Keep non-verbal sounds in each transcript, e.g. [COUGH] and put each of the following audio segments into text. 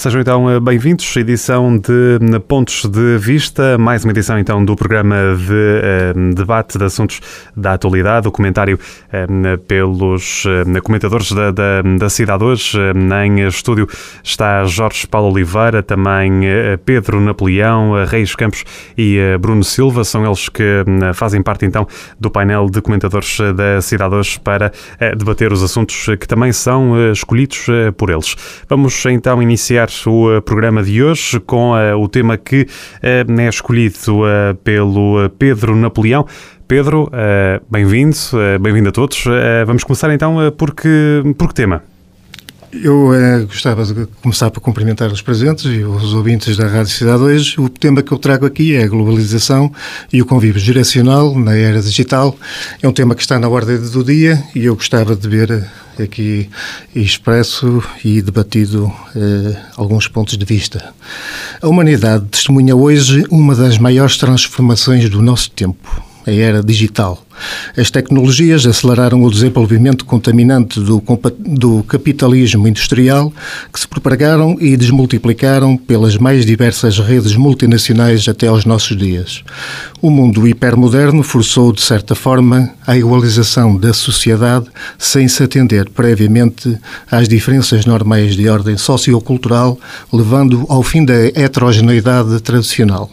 Sejam então eh, bem-vindos edição de eh, Pontos de Vista, mais uma edição então do programa de uh, debate de assuntos da atualidade, o comentário uh, pelos uh, comentadores da, da, da cidade hoje. em estúdio está Jorge Paulo Oliveira, também Pedro Napoleão, Reis Campos e Bruno Silva, são eles que fazem parte então do painel de comentadores da cidade hoje para debater os assuntos que também são escolhidos por eles. Vamos então iniciar o eh, programa de hoje com uh, o tema que uh, é escolhido pelo Pedro Napoleão. Pedro, bem-vindo, bem-vindo a todos. vamos começar então por, que, por que tema? Eu gostava de começar por cumprimentar os presentes e os ouvintes da Rádio Cidade hoje. O tema que eu trago aqui é a globalização e o convívio geracional na era digital. É um tema que está na ordem do dia e eu gostava de ver aqui expresso e debatido eh, alguns pontos de vista. A humanidade testemunha hoje uma das maiores transformações do nosso tempo a era digital. As tecnologias aceleraram o desenvolvimento contaminante do, do, capitalismo industrial, que se propagaram e desmultiplicaram pelas mais diversas redes multinacionais até aos nossos dias. O mundo hipermoderno forçou, de certa forma, a igualização da sociedade sem se atender previamente às diferenças normais de ordem sociocultural, levando ao fim da heterogeneidade tradicional.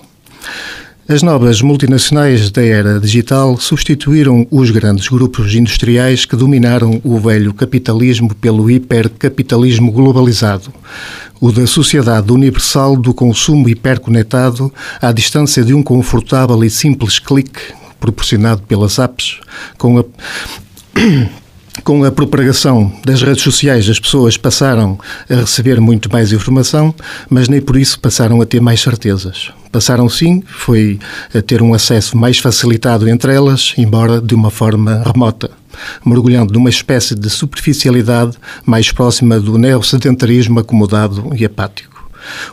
As novas multinacionais da era digital substituíram os grandes grupos industriais que dominaram o velho capitalismo pelo hipercapitalismo globalizado, o da sociedade universal do consumo hiperconectado à distância de um confortável e simples clique proporcionado pelas apps, com a com a propagação das redes sociais, as pessoas passaram a receber muito mais informação, mas nem por isso passaram a ter mais certezas. Passaram sim, foi a ter um acesso mais facilitado entre elas, embora de uma forma remota, mergulhando numa espécie de superficialidade mais próxima do neosedentarismo acomodado e apático.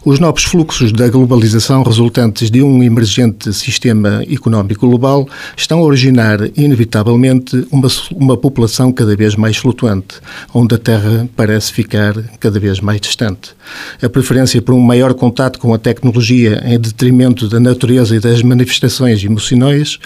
Os novos fluxos da globalização resultantes de um emergente sistema económico global estão a originar, inevitavelmente, uma, uma população cada vez mais flutuante, onde a Terra parece ficar cada vez mais distante. A preferência por um maior contato com a tecnologia em detrimento da natureza e das manifestações emocionais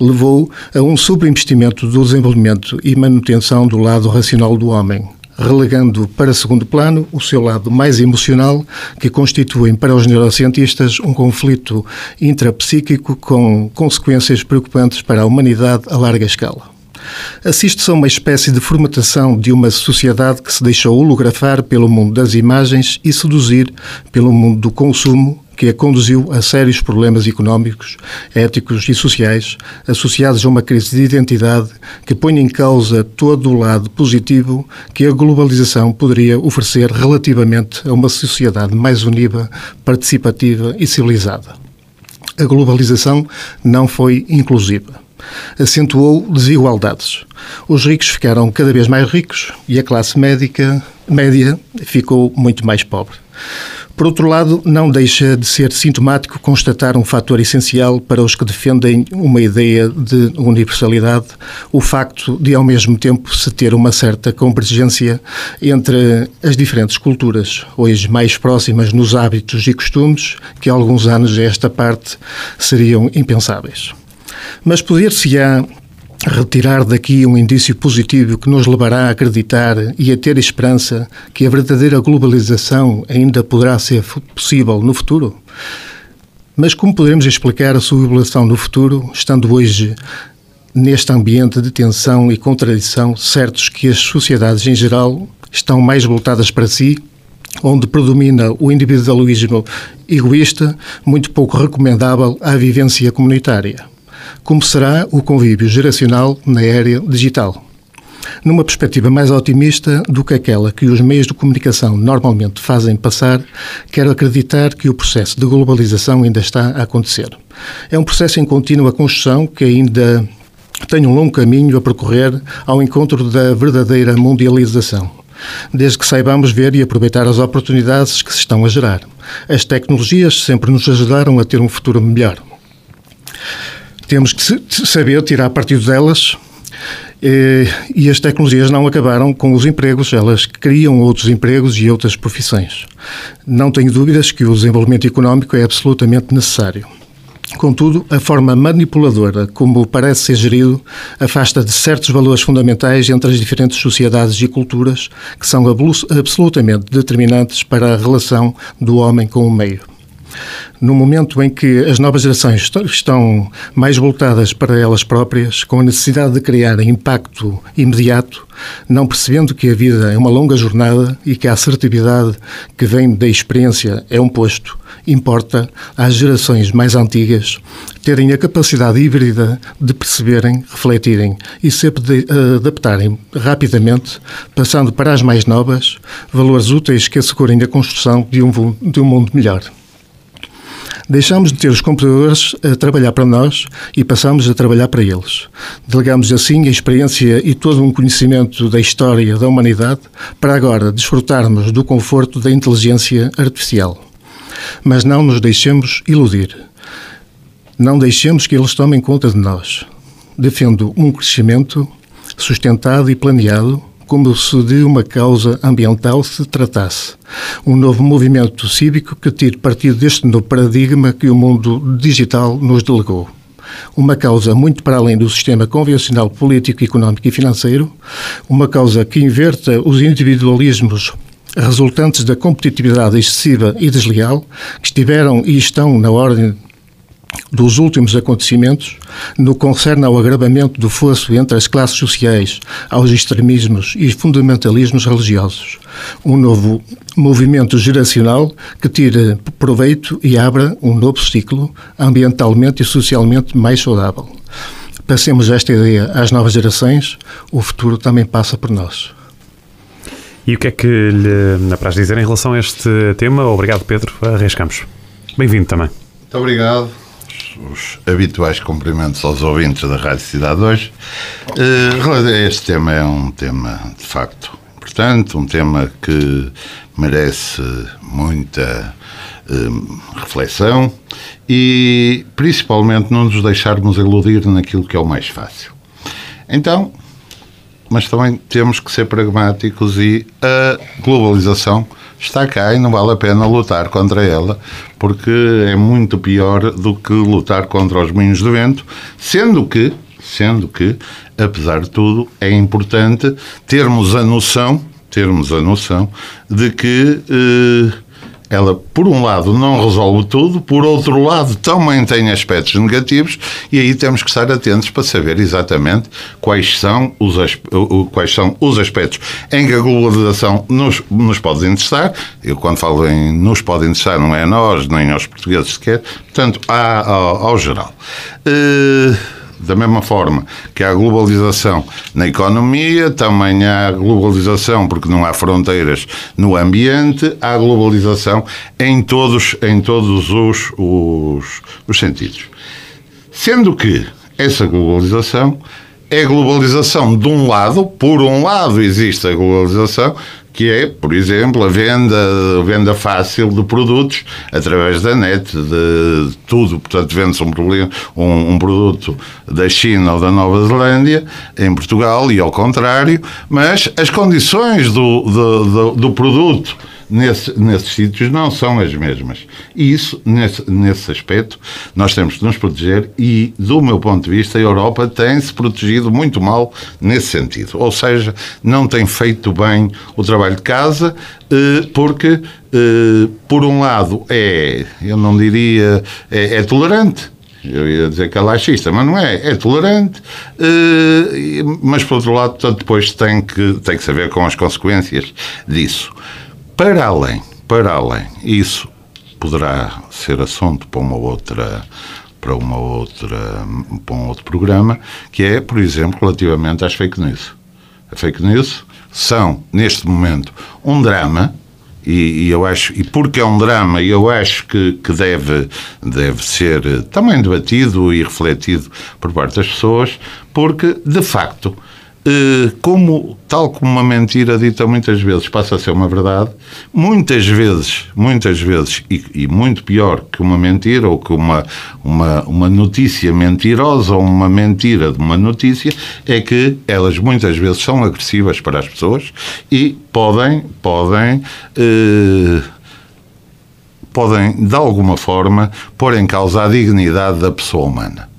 levou a um subinvestimento do desenvolvimento e manutenção do lado racional do homem relegando para segundo plano o seu lado mais emocional, que constituem para os neurocientistas um conflito intrapsíquico com consequências preocupantes para a humanidade a larga escala. Assiste-se a uma espécie de formatação de uma sociedade que se deixou holografar pelo mundo das imagens e seduzir pelo mundo do consumo que a conduziu a sérios problemas económicos, éticos e sociais associados a uma crise de identidade que põe em causa todo o lado positivo que a globalização poderia oferecer relativamente a uma sociedade mais unida, participativa e civilizada. A globalização não foi inclusiva acentuou desigualdades. Os ricos ficaram cada vez mais ricos e a classe médica, média ficou muito mais pobre. Por outro lado, não deixa de ser sintomático constatar um fator essencial para os que defendem uma ideia de universalidade, o facto de, ao mesmo tempo, se ter uma certa convergência entre as diferentes culturas, hoje mais próximas nos hábitos e costumes, que há alguns anos a esta parte seriam impensáveis. Mas poder-se-á retirar daqui um indício positivo que nos levará a acreditar e a ter esperança que a verdadeira globalização ainda poderá ser possível no futuro? Mas como poderemos explicar a sua evolução no futuro, estando hoje neste ambiente de tensão e contradição, certos que as sociedades em geral estão mais voltadas para si, onde predomina o individualismo egoísta, muito pouco recomendável à vivência comunitária? Como será o convívio geracional na era digital. Numa perspectiva mais otimista do que aquela que os meios de comunicação normalmente fazem passar, quero acreditar que o processo de globalização ainda está a acontecer. É um processo em contínua construção que ainda tem um longo caminho a percorrer ao encontro da verdadeira mundialização desde que saibamos ver e aproveitar as oportunidades que se estão a gerar. As tecnologias sempre nos ajudaram a ter um futuro melhor. Temos que saber tirar partido delas E as tecnologias não acabaram com os empregos, elas criam outros empregos e outras profissões. Não tenho dúvidas que o desenvolvimento económico é absolutamente necessário. Contudo, a forma manipuladora como parece ser gerido afasta de certos valores fundamentais entre as diferentes sociedades e culturas que são absolutamente determinantes para a relação do homem com o meio. No momento em que as novas gerações estão mais voltadas para elas próprias, com a necessidade de criar impacto imediato, não percebendo que a vida é uma longa jornada e que a assertividade que vem da experiência é um posto, importa às gerações mais antigas terem a capacidade híbrida de perceberem, refletirem e se adaptarem rapidamente, passando para as mais novas valores úteis que assegurem a construção de um, de um mundo melhor. Deixamos de ter os computadores a trabalhar para nós e passamos a trabalhar para eles. Delegamos assim a experiência e todo um conhecimento da história da humanidade para agora desfrutarmos do conforto da inteligência artificial. Mas não nos deixemos iludir. Não deixemos que eles tomem conta de nós. Defendo um crescimento sustentado e planeado como se de uma causa ambiental se tratasse. Um novo movimento cívico que tire partido deste novo paradigma que o mundo digital nos delegou. Uma causa muito para além do sistema convencional político, económico e financeiro, uma causa que inverta os individualismos resultantes da competitividade excessiva e desleal que estiveram e estão na ordem dos últimos acontecimentos no que concerne ao agravamento do fosso entre as classes sociais, aos extremismos e fundamentalismos religiosos. Um novo movimento geracional que tire proveito e abra um novo ciclo ambientalmente e socialmente mais saudável. Passemos esta ideia às novas gerações, o futuro também passa por nós. E o que é que lhe apraz dizer em relação a este tema? Obrigado, Pedro. Arriscamos. Bem-vindo também. Muito obrigado os habituais cumprimentos aos ouvintes da Rádio Cidade hoje. Eh, este tema é um tema, de facto, importante, um tema que merece muita eh, reflexão e, principalmente, não nos deixarmos iludir naquilo que é o mais fácil. Então, mas também temos que ser pragmáticos e a globalização está cá e não vale a pena lutar contra ela, porque é muito pior do que lutar contra os moinhos de vento, sendo que, sendo que, apesar de tudo, é importante termos a noção, termos a noção de que eh, ela, por um lado, não resolve tudo, por outro lado, também tem aspectos negativos, e aí temos que estar atentos para saber exatamente quais são os, quais são os aspectos em que a globalização nos, nos pode interessar. Eu, quando falo em nos pode interessar, não é a nós, nem aos portugueses sequer, portanto, ao, ao geral. Uh, da mesma forma que há globalização na economia, também há globalização porque não há fronteiras no ambiente, há globalização em todos, em todos os, os, os sentidos. Sendo que essa globalização é globalização de um lado, por um lado existe a globalização, que é, por exemplo, a venda, a venda fácil de produtos através da net, de tudo. Portanto, vende-se um, um, um, produto da China ou da Nova Zelândia em Portugal e ao contrário, mas as condições do, do, do, do produto nesse, nesses sítios não são as mesmas. E isso, nesse, nesse aspecto, nós temos que nos proteger e, do meu ponto de vista, a Europa tem-se protegido muito mal nesse sentido. Ou seja, não tem feito bem o trabalho de casa, eh, porque, eh, por um lado, é, eu não diria, é, é tolerante, eu ia dizer que é laxista, mas não é, é tolerante, eh, mas por outro lado, depois tem que, tem que saber com as consequências disso. Para além, para além, isso poderá ser assunto para uma outra para uma outra para um outro programa, que é, por exemplo, relativamente às fake news. As fake news são neste momento um drama e, e, eu acho e porque é um drama eu acho que, que deve deve ser também debatido e refletido por parte das pessoas porque de facto como, tal como uma mentira dita muitas vezes passa a ser uma verdade, muitas vezes, muitas vezes, e, e, muito pior que uma mentira ou que uma, uma, uma notícia mentirosa ou uma mentira de uma notícia, é que elas muitas vezes são agressivas para as pessoas e podem, podem, eh, podem de alguma forma pôr em causa a dignidade da pessoa humana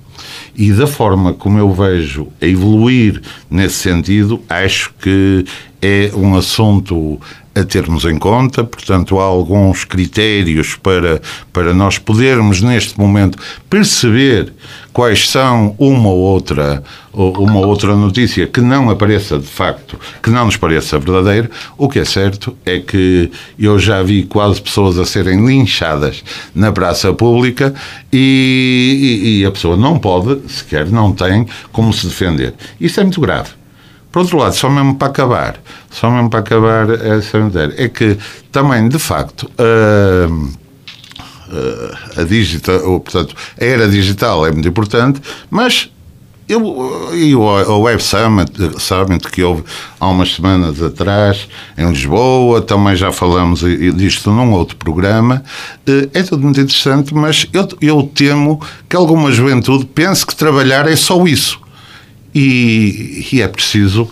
e da forma como eu vejo a evoluir nesse sentido, acho que é um assunto a termos em conta, portanto, há alguns critérios para, para nós podermos, neste momento, perceber quais são uma ou outra, uma outra notícia que não apareça de facto, que não nos pareça verdadeira. O que é certo é que eu já vi quase pessoas a serem linchadas na praça pública e, e, e a pessoa não pode, sequer não tem como se defender. Isso é muito grave. Por outro lado, só mesmo para acabar, só mesmo para acabar essa matéria, é que também, de facto, a, a digital, portanto, a era digital é muito importante, mas eu, e o Web Summit, Summit que houve há umas semanas atrás em Lisboa, também já falamos disto num outro programa, eh, é tudo muito interessante, mas eu, eu temo que alguma juventude pense que trabalhar é só isso. E, e é preciso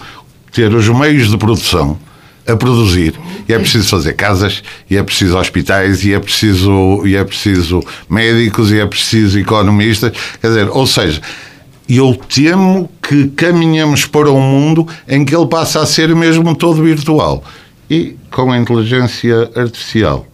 ter os meios de produção a produzir. E é preciso fazer casas, e é preciso hospitais, e é preciso, e é preciso médicos, e é preciso economistas. Quer dizer, ou seja, eu temo que caminhamos para um mundo em que ele passa a ser mesmo todo virtual. E com a inteligência artificial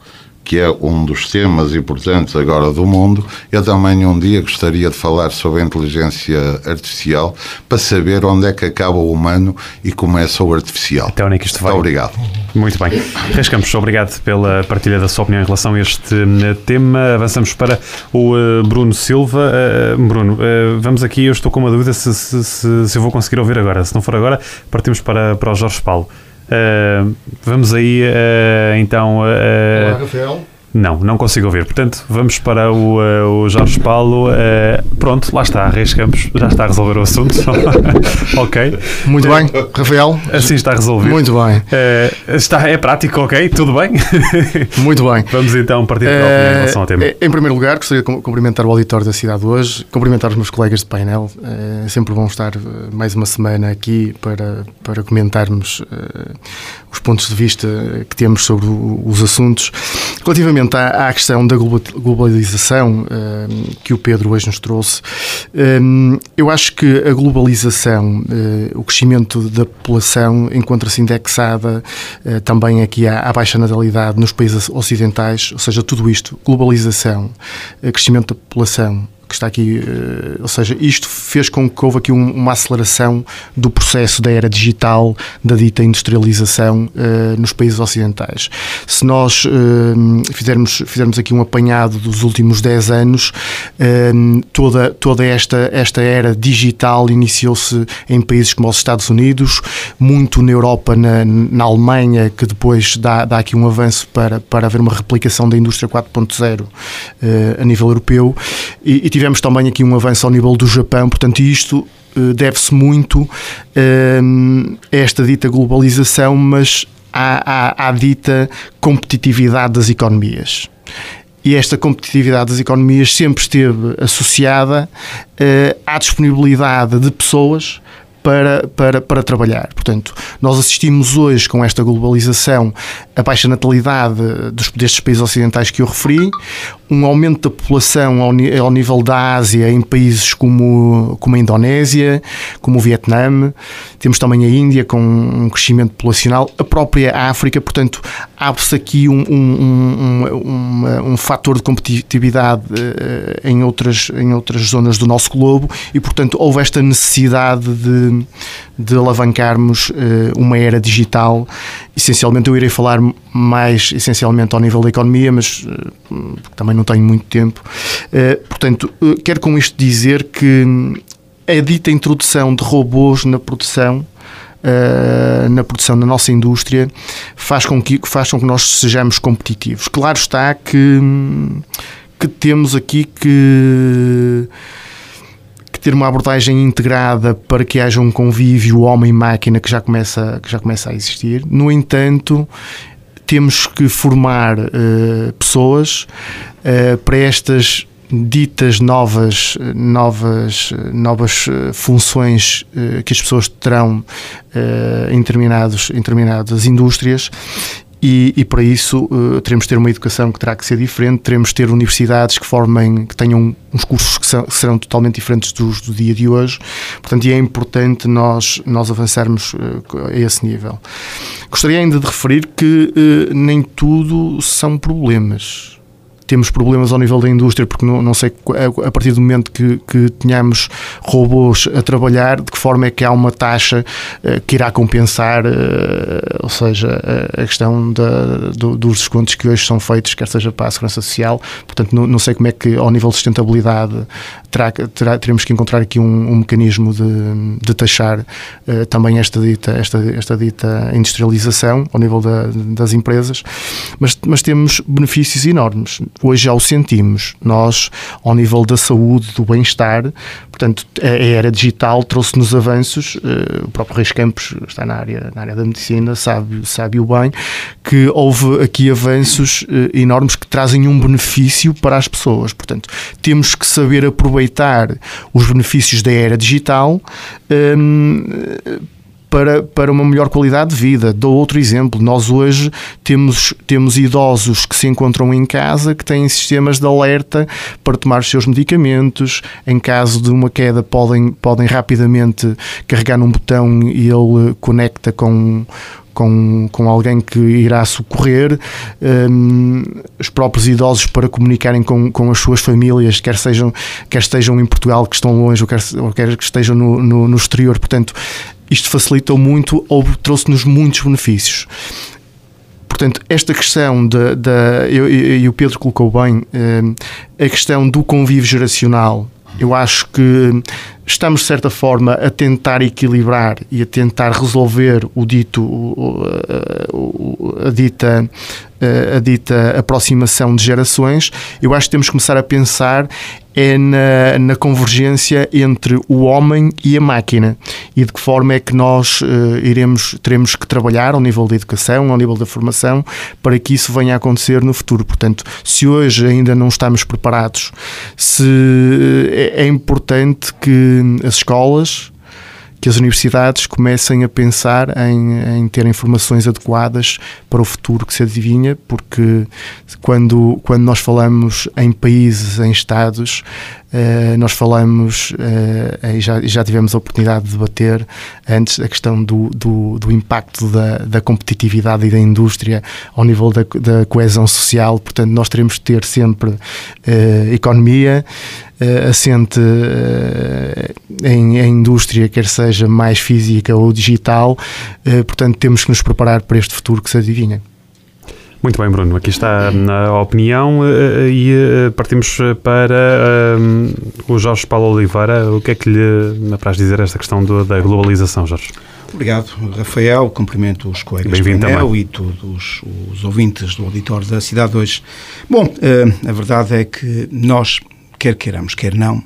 que é um dos temas importantes agora do mundo, eu também um dia gostaria de falar sobre a inteligência artificial para saber onde é que acaba o humano e começa o artificial. Até onde é que isto vai? Muito obrigado. Muito bem. Reis Campos, obrigado pela partilha da sua opinião em relação a este eh, tema. Avançamos para o eh, Bruno Silva. Eh, Bruno, vamos aqui, eu estou com uma dúvida se, se, se, se eu vou conseguir ouvir agora. Se não for agora, partimos para, para o Jorge Paulo. Uh, vamos aí uh, então. Uh, Olá, Rafael. Não, não consigo ouvir. Portanto, vamos para o, uh, o Jorge Paulo. Uh, pronto, lá está, Reis Campos, já está a resolver o assunto. [LAUGHS] ok. Muito bem, Rafael. Assim está resolvido. Muito bem. Uh, está, é prático, ok? Tudo bem? [LAUGHS] Muito bem. Vamos então partir para a em relação ao tema. Em primeiro lugar, gostaria de cumprimentar o auditório da cidade hoje, cumprimentar os meus colegas de painel. É sempre bom estar mais uma semana aqui para, para comentarmos os pontos de vista que temos sobre os assuntos. Relativamente à, à questão da globalização que o Pedro hoje nos trouxe, eu acho que a globalização, eh, o crescimento da população encontra-se indexada eh, também aqui à, à baixa natalidade nos países ocidentais, ou seja, tudo isto, globalização, eh, crescimento da população, que está aqui, uh, ou seja, isto fez com que houve aqui um, uma aceleração do processo da era digital, da dita industrialização uh, nos países ocidentais. Se nós uh, fizermos, fizermos aqui um apanhado dos últimos 10 anos, toda, toda esta, esta era digital iniciou-se em países como os Estados Unidos, muito na Europa, na, na Alemanha, que depois dá, dá aqui um avanço para, para haver uma replicação da indústria 4.0 a nível europeu, e, e tivemos também aqui um avanço ao nível do Japão, portanto, isto uh, deve-se muito uh, a esta dita globalização, mas à, à, à dita competitividade das economias e esta competitividade das economias sempre esteve associada uh, à disponibilidade de pessoas para, para, para trabalhar. Portanto, nós assistimos hoje com esta globalização a baixa natalidade dos, destes países ocidentais que eu referi, um aumento da população ao, ao, nível da Ásia em países como, como a Indonésia, como o Vietnã, temos também a Índia com um crescimento populacional, a própria África, portanto, abre-se aqui um, um, um, um, fator de competitividade uh, em, outras, em outras zonas do nosso globo e, portanto, houve esta necessidade de, de alavancarmos uh, uma era digital. Essencialmente, eu irei falar mais essencialmente ao nível da economia, mas uh, também não tenho muito tempo. Uh, portanto, uh, quero com isto dizer que a dita introdução de robôs na produção Uh, na produção da nossa indústria faz com que, faz com que nós sejamos competitivos. Claro está que, que temos aqui que ter uma abordagem integrada para que haja um convívio homem-máquina que já começa, que já começa a existir. No entanto, temos que formar uh, pessoas uh, para estas ditas novas novas novas funções que as pessoas terão em determinados em determinadas indústrias e, e, para isso uh, teremos de ter uma educação que terá que ser diferente, teremos de ter universidades que formem, que tenham uns cursos que, que serão totalmente diferentes dos do dia de hoje. Portanto, é importante nós, nós avançarmos uh, a esse nível. Gostaria ainda de referir que uh, nem tudo são problemas temos problemas ao nível da indústria, porque não, não sei a partir do momento que, que tenhamos robôs a trabalhar, de que forma é que há uma taxa uh, que irá compensar, uh, ou seja, a, questão da, do, dos descontos que hoje são feitos, quer seja para a segurança social. Portanto, não, não sei como é que, ao nível de sustentabilidade, terá, terá, teremos que encontrar aqui um, um mecanismo de, de taxar uh, também esta dita, esta, esta dita industrialização ao nível da, das empresas, mas, mas temos benefícios enormes hoje já o sentimos. Nós, ao nível da saúde, do bem-estar, portanto, a era digital trouxe-nos avanços. Eh, o próprio Reis Campos está na área, na área da medicina, sabe, sabe o bem, que houve aqui avanços eh, enormes que trazem um benefício para as pessoas. Portanto, temos que saber aproveitar os benefícios da era digital ehm, para, para uma melhor qualidade de vida. Dou outro exemplo. Nós hoje temos, temos idosos que se encontram em casa que têm sistemas de alerta para tomar os seus medicamentos. Em caso de uma queda, podem, podem rapidamente carregar num botão e ele conecta com com, com alguém que irá socorrer, um, os próprios idosos para comunicarem com, com as suas famílias, quer, sejam, quer estejam em Portugal, que estão longe, ou quer, ou quer que estejam no, no, no exterior. Portanto, isto facilitou muito ou trouxe-nos muitos benefícios. Portanto, esta questão da. E o Pedro colocou bem, hum, a questão do convívio geracional. Eu acho que estamos, de certa forma, a tentar equilibrar e a tentar resolver o dito, a, dita, a dita aproximação de gerações. Eu acho que temos que começar a pensar é na, na convergência entre o homem e a máquina e de que forma é que nós uh, iremos, teremos que trabalhar ao nível da educação, ao nível da formação, para que isso venha a acontecer no futuro. Portanto, se hoje ainda não estamos preparados, se é importante que as escolas que as universidades comecem a pensar em, em ter informações adequadas para o futuro que se adivinha, porque quando, quando nós falamos em países, em estados, Uh, nós falamos uh, e já, já tivemos a oportunidade de debater antes a questão do, do, do impacto da, da, competitividade e da indústria ao nível da, da, coesão social. Portanto, nós teremos de ter sempre uh, economia assente em, em, indústria, quer seja mais física ou digital. portanto, temos que nos preparar para este futuro que se adivinha. Muito bem, Bruno. Aqui está a opinião eh, e eh, partimos para um, o Jorge Paulo Oliveira. O que é que lhe apraz dizer esta questão do, da globalização, Jorge? Obrigado, Rafael. Cumprimento os colegas do painel e todos os ouvintes do auditório da cidade hoje. Bom, a verdade é que nós, quer queiramos, quer não,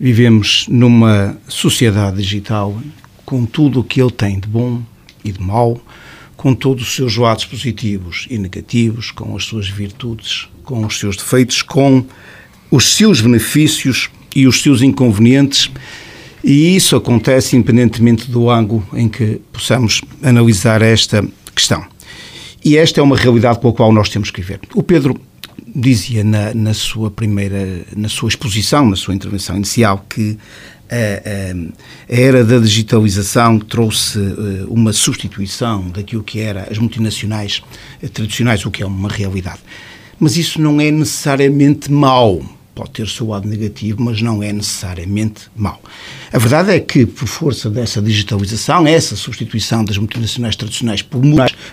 vivemos numa sociedade digital com tudo o que ele tem de bom e de mau, com todos os seus lados positivos e negativos, com as suas virtudes, com os seus defeitos, com os seus benefícios e os seus inconvenientes. E isso acontece independentemente do ângulo em que possamos analisar esta questão. E esta é uma realidade com a qual nós temos que viver. O Pedro dizia na, na sua primeira, na sua exposição, na sua intervenção inicial, que a, a, era da digitalização trouxe eh, uma substituição daquilo que era as multinacionais eh, tradicionais, o que é uma realidade. Mas isso não é necessariamente mau. Pode ter seu lado negativo, mas não é necessariamente mau. A verdade é que, por força dessa digitalização, essa substituição das multinacionais tradicionais por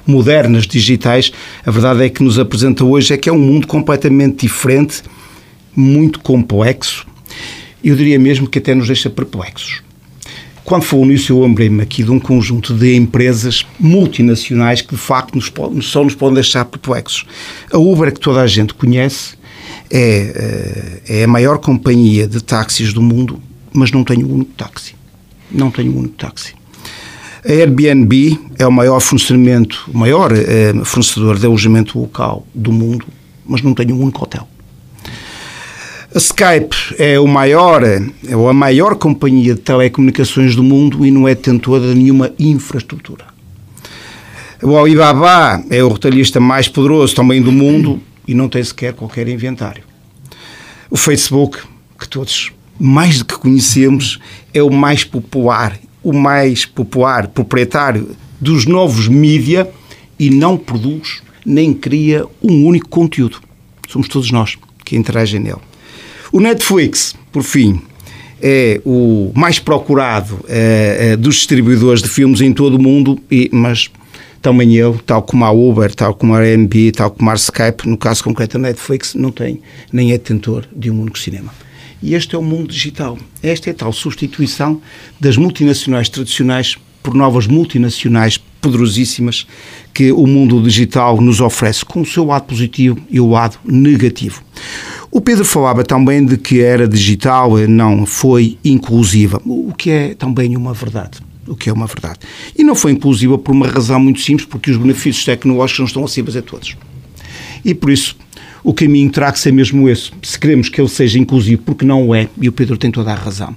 modernas digitais, a verdade é que nos apresenta hoje é que é um mundo completamente diferente, muito complexo, eu diria mesmo que até nos deixa perplexos. Quando falou nisso, eu lembrei-me aqui de um conjunto de empresas multinacionais que de facto nos, só nos podem deixar perplexos. A Uber, que toda a gente conhece, é, eh, é a maior companhia de táxis do mundo, mas não tenho um único táxi. Não tenho um único táxi. A Airbnb é o maior funcionamento, o maior eh, fornecedor de alojamento local do mundo, mas não tem um único hotel. A Skype é o maior, é a maior companhia de telecomunicações do mundo e não é detentora de nenhuma infraestrutura. O Alibaba é o retalhista mais poderoso também do mundo e não tem sequer qualquer inventário. O Facebook, que todos mais do que conhecemos, é o mais popular o mais popular proprietário dos novos mídia e não produz nem cria um único conteúdo. Somos todos nós que interagem nele. O Netflix, por fim, é o mais procurado é, é, dos distribuidores de filmes em todo o mundo, e, mas também eu, tal como a Uber, tal como a Airbnb, tal como a Skype, no caso concreto a Netflix, não tem nem é detentor de um único cinema. E este é o mundo digital. Esta é a tal substituição das multinacionais tradicionais por novas multinacionais poderosíssimas que o mundo digital nos oferece, com o seu lado positivo e o lado negativo. O Pedro falava também de que a era digital não foi inclusiva, o que é também uma verdade. O que é uma verdade. E não foi inclusiva por uma razão muito simples, porque os benefícios tecnológicos não estão acessíveis a todos. E por isso o caminho terá que ser mesmo esse. Se queremos que ele seja inclusivo, porque não é, e o Pedro tem toda a razão.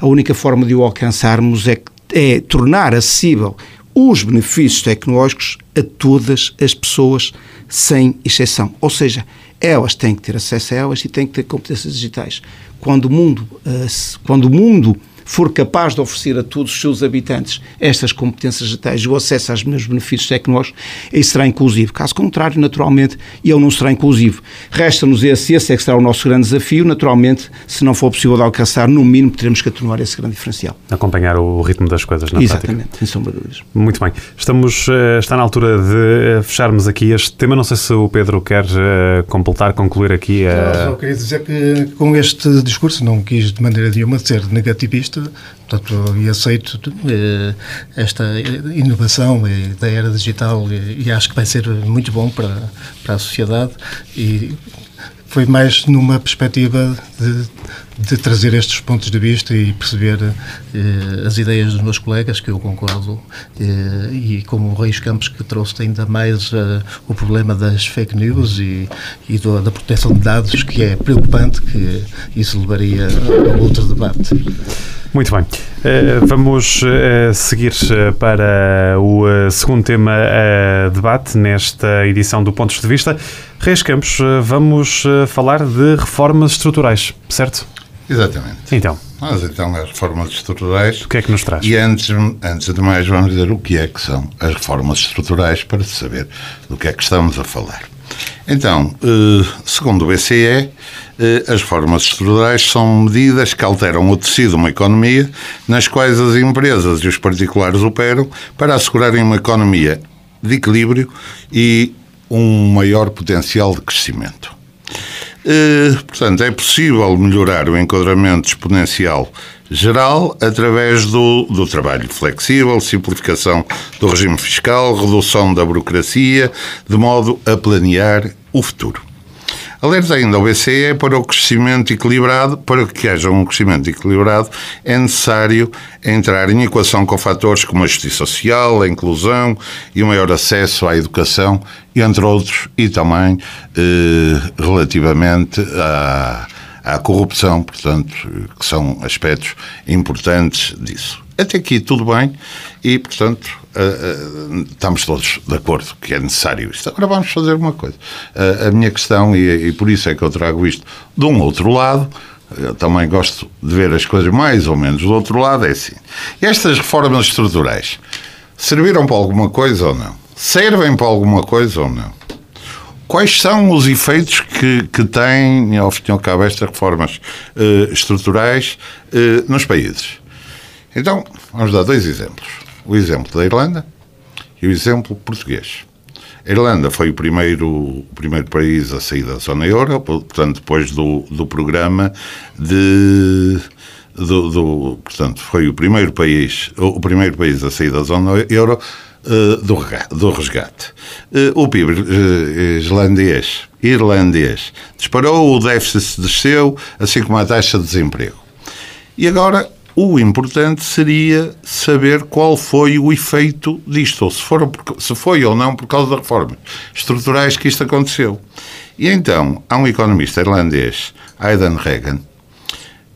A única forma de o alcançarmos é, é tornar acessível os benefícios tecnológicos a todas as pessoas, sem exceção. Ou seja, elas têm que ter acesso a elas e têm que ter competências digitais. Quando o mundo, eh, quando o mundo for capaz de oferecer a todos os seus habitantes estas competências digitais e o acesso aos meus benefícios tecnológicos, aí será inclusivo. Caso contrário, naturalmente, ele não será inclusivo. Resta-nos esse, esse é que será o nosso grande desafio. Naturalmente, se não for possível de alcançar, no mínimo teremos que atenuar esse grande diferencial. Acompanhar o ritmo das coisas na Exatamente, prática. sem sombra de dúvidas. Muito bem. Estamos, eh, está na altura de eh, fecharmos aqui este tema. Não sei se o Pedro quer uh, completar, concluir aqui. Uh... Só queria dizer que com este discurso não quis de maneira nenhuma ser negativista portanto, e aceito eh, esta inovação da era digital e, acho que vai ser muito bom para, para a sociedade e foi mais numa perspectiva de, de trazer estes pontos de vista e perceber eh, as ideias dos meus colegas, que eu concordo, eh, e como o Reis Campos, que trouxe ainda mais eh, o problema das fake news e, e do, da proteção de dados, que é preocupante, que isso levaria a outro debate. Muito bem. Uh, vamos uh, seguir uh, para o segundo tema debate nesta edição do Pontos de Vista. Reis Campos, vamos falar de reformas estruturais, certo? Exatamente. Então. Mas então as reformas estruturais. O que é que nos traz? E antes, antes de mais, vamos dizer o que é que são as reformas estruturais para saber do que é que estamos a falar. Então, segundo o BCE, eh, as reformas estruturais são medidas que alteram o tecido de uma economia nas quais as empresas e os particulares operam para assegurarem uma economia de equilíbrio e um maior potencial de crescimento. Eh, portanto, é possível melhorar o enquadramento exponencial geral através do, do trabalho flexível, simplificação do regime fiscal, redução da burocracia, de modo a planear o futuro. Alerta ainda ao BCE para o crescimento equilibrado, para que haja um crescimento equilibrado, é necessário entrar em equação com fatores como a justiça social, a inclusão e o maior acesso à educação, entre outros, e também eh, relativamente à, à corrupção, portanto, que são aspectos importantes disso. Até aqui tudo bem e, portanto, uh, uh, estamos todos de acordo que é necessário isto. Agora vamos fazer uma coisa. Uh, a minha questão, e, e, por isso é que eu trago isto de um outro lado, eu também gosto de ver as coisas mais ou menos do outro lado, é assim. Estas reformas estruturais serviram para alguma coisa ou não? Servem para alguma coisa ou não? Quais são os efeitos que, que têm, ao fim e ao cabo, estas reformas estruturais nos países? Então, vamos dar dois exemplos. O exemplo da Irlanda e o exemplo português. A Irlanda foi o primeiro, o primeiro país a sair da zona euro, portanto, depois do, do programa de. Do, do, portanto, foi o primeiro país, o primeiro país a sair da zona euro uh, do, do resgate. Uh, o PIB uh, islandês, irlandês disparou, o déficit desceu, assim como a taxa de desemprego. E agora o importante seria saber qual foi o efeito disto, ou se, se foi ou não por causa das reformas estruturais que isto aconteceu. E então, há um economista irlandês, Aidan Regan,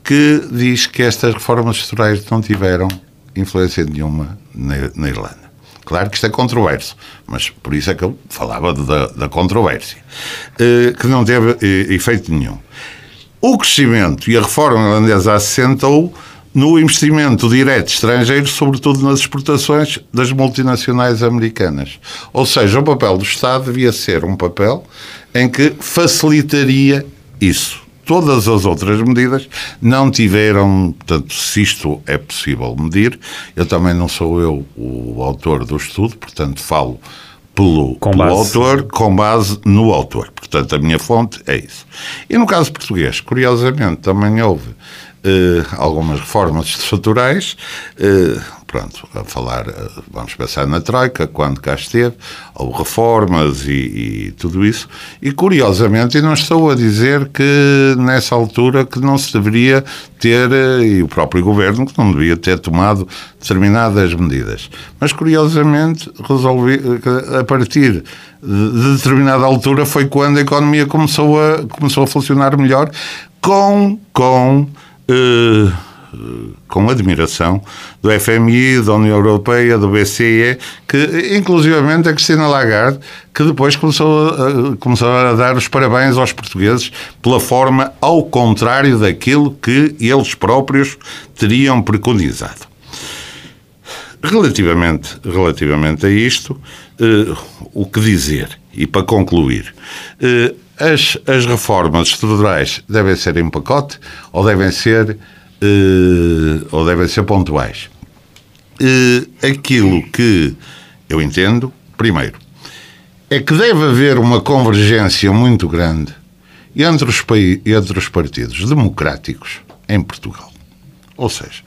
que diz que estas reformas estruturais não tiveram influência nenhuma na, na Irlanda. Claro que isto é controverso, mas por isso é que eu falava da, da controvérsia, eh, que não teve eh, efeito nenhum. O crescimento e a reforma irlandesa assentou no investimento direto estrangeiro, sobretudo nas exportações das multinacionais americanas. Ou seja, o papel do Estado devia ser um papel em que facilitaria isso todas as outras medidas não tiveram, portanto, se isto é possível medir, eu também não sou eu o autor do estudo, portanto, falo pelo, pelo autor, com base no autor. Portanto, a minha fonte é isso. E no caso português, curiosamente, também houve eh, algumas reformas estruturais, eh, pronto, a falar, eh, vamos pensar na Troika, quando cá esteve, houve reformas e, e, tudo isso, e curiosamente, e não estou a dizer que nessa altura que não se deveria ter, e o próprio governo que não devia ter tomado determinadas medidas, mas curiosamente resolvi, a partir de determinada altura foi quando a economia começou a, começou a funcionar melhor com, com com admiração do FMI, da União Europeia, do BCE, que inclusivamente a Cristina Lagarde, que depois começou a, começou a dar os parabéns aos portugueses pela forma ao contrário daquilo que eles próprios teriam preconizado. Relativamente, relativamente a isto, uh, o que dizer? E para concluir, uh, as, as reformas estruturais devem ser em pacote ou devem ser, uh, ou devem ser pontuais? Uh, aquilo que eu entendo, primeiro, é que deve haver uma convergência muito grande entre os, entre os partidos democráticos em Portugal. Ou seja,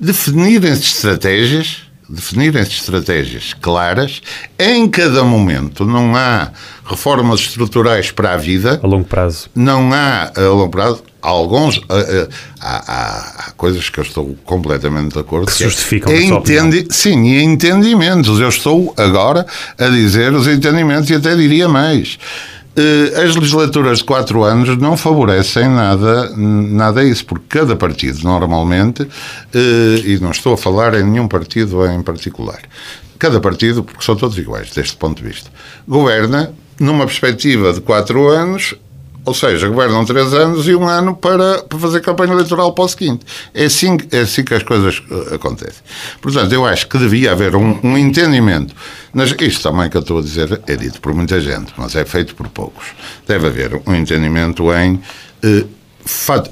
definirem-se estratégias definirem-se estratégias claras. Em cada momento não há reformas estruturais para a vida. A longo prazo. Não há a longo prazo. Há alguns. Há, há, há, coisas que eu estou completamente de acordo. Que se justificam. É, entendi, sim, e entendimentos. Eu estou agora a dizer os entendimentos e até diria mais. Eh, as legislaturas de quatro anos não favorecem nada, nada isso, porque cada partido, normalmente, eh, e não estou a falar em nenhum partido em particular, cada partido, porque são todos iguais, deste ponto de vista, governa numa perspectiva de quatro anos ou seja, governam três anos e um ano para, para fazer campanha eleitoral para o seguinte. É assim, é assim que as coisas uh, acontecem. Portanto, eu acho que devia haver um, um entendimento. Nas, isto também que eu estou a dizer é dito por muita gente, mas é feito por poucos. Deve haver um entendimento em, uh,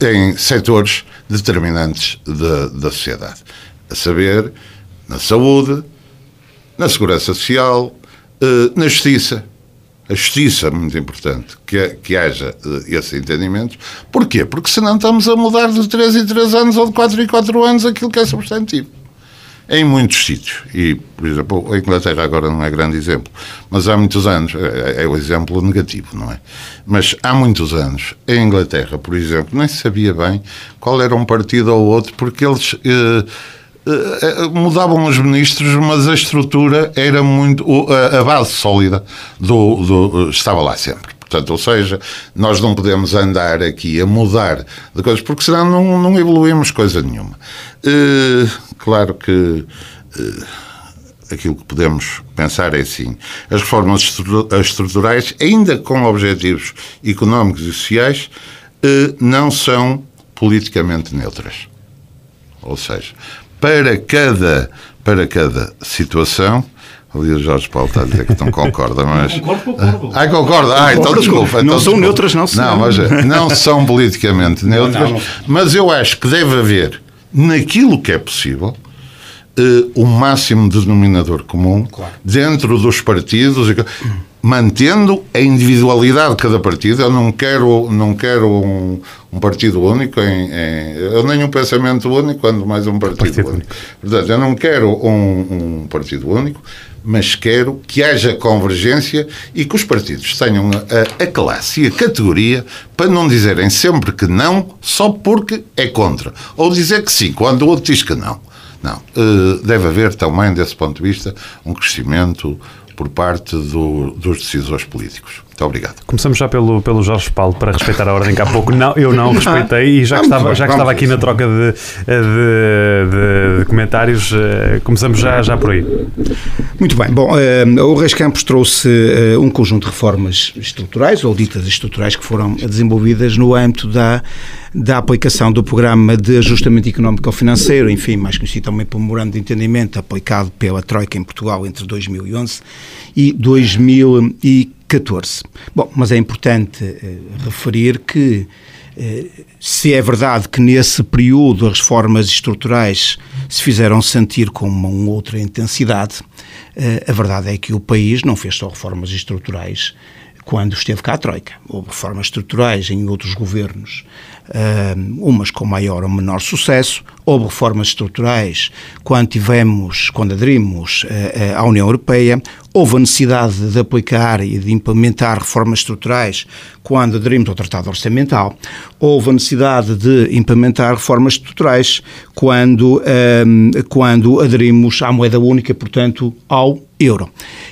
em setores determinantes da, da sociedade. A saber, na saúde, na segurança social, uh, na justiça a justiça, muito importante, que, que haja uh, esses entendimentos. Porquê? Porque senão estamos a mudar de 3 em 3 anos ou de 4 em 4 anos aquilo que é substantivo. Em muitos sítios. E, por exemplo, a Inglaterra agora não é grande exemplo, mas há muitos anos, é, é o exemplo negativo, não é? Mas há muitos anos, em Inglaterra, por exemplo, nem se sabia bem qual era um partido ou outro, porque eles. Uh, mudavam os ministros, mas a estrutura era muito. a base sólida do, do, estava lá sempre. Portanto, ou seja, nós não podemos andar aqui a mudar de coisas, porque senão não, não evoluímos coisa nenhuma. Claro que. Aquilo que podemos pensar é assim: as reformas estruturais, ainda com objetivos económicos e sociais, não são politicamente neutras. Ou seja, para cada, para cada situação. Ali o Jorge Paulo está a dizer que não concorda, mas. Concordo, concordo. Ah, concorda. Ah, então desculpa. Então, não são desculpa. neutras, não Não, mas não são politicamente [LAUGHS] neutras, não, não. mas eu acho que deve haver, naquilo que é possível, uh, o máximo denominador comum claro. dentro dos partidos, mantendo a individualidade de cada partido. Eu não quero, não quero um, um partido único, em, em, eu nem um pensamento único, quando mais um partido, partido único. único. Portanto, eu não quero um, um partido único, mas quero que haja convergência e que os partidos tenham a, a classe e a categoria para não dizerem sempre que não só porque é contra, ou dizer que sim quando o outro diz que não. Não. Uh, deve haver também, desse ponto de vista, um crescimento por parte do, dos decisores políticos. Muito obrigado. Começamos já pelo, pelo Jorge Paulo, para respeitar a ordem que há pouco não, eu não respeitei e já que estava, já que estava aqui na troca de, de, de comentários, eh, começamos já, já por aí. Muito bem. Bom, uh, o Reis Campos trouxe uh, um conjunto de reformas estruturais, ou ditas estruturais, que foram desenvolvidas no âmbito da, da aplicação do Programa de Ajustamento Económico Financeiro, enfim, mais conhecido também por Memorando de Entendimento, aplicado pela Troika em Portugal entre 2011 e 2015. 14. Bom, mas é importante eh, referir que eh, se é verdade que nesse período as reformas estruturais se fizeram sentir com uma, uma outra intensidade, eh, a verdade é que o país não fez só reformas estruturais quando esteve cá a Troika. Houve reformas estruturais em outros governos, umas com maior ou menor sucesso, houve reformas estruturais quando tivemos, quando aderimos à União Europeia, houve a necessidade de aplicar e de implementar reformas estruturais quando aderimos ao Tratado Orçamental, houve a necessidade de implementar reformas estruturais quando, um, quando aderimos à moeda única, portanto, ao euro.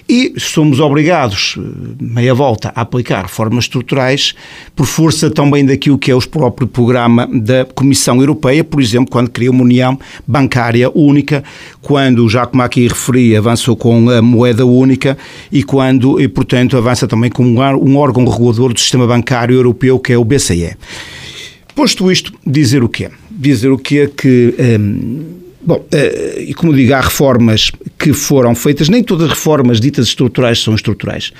E somos obrigados, meia volta, a aplicar reformas estruturais por força também daquilo que é o próprio programa da Comissão Europeia, por exemplo, quando criou uma União Bancária Única, quando, já como aqui referi, avançou com a moeda única e quando, e, portanto, avança também com um órgão regulador do sistema bancário europeu, que é o BCE. Posto isto, dizer o quê? Dizer o quê que... Hum, Bom, eh, e como digo, há reformas que foram feitas, nem todas as reformas ditas estruturais são estruturais.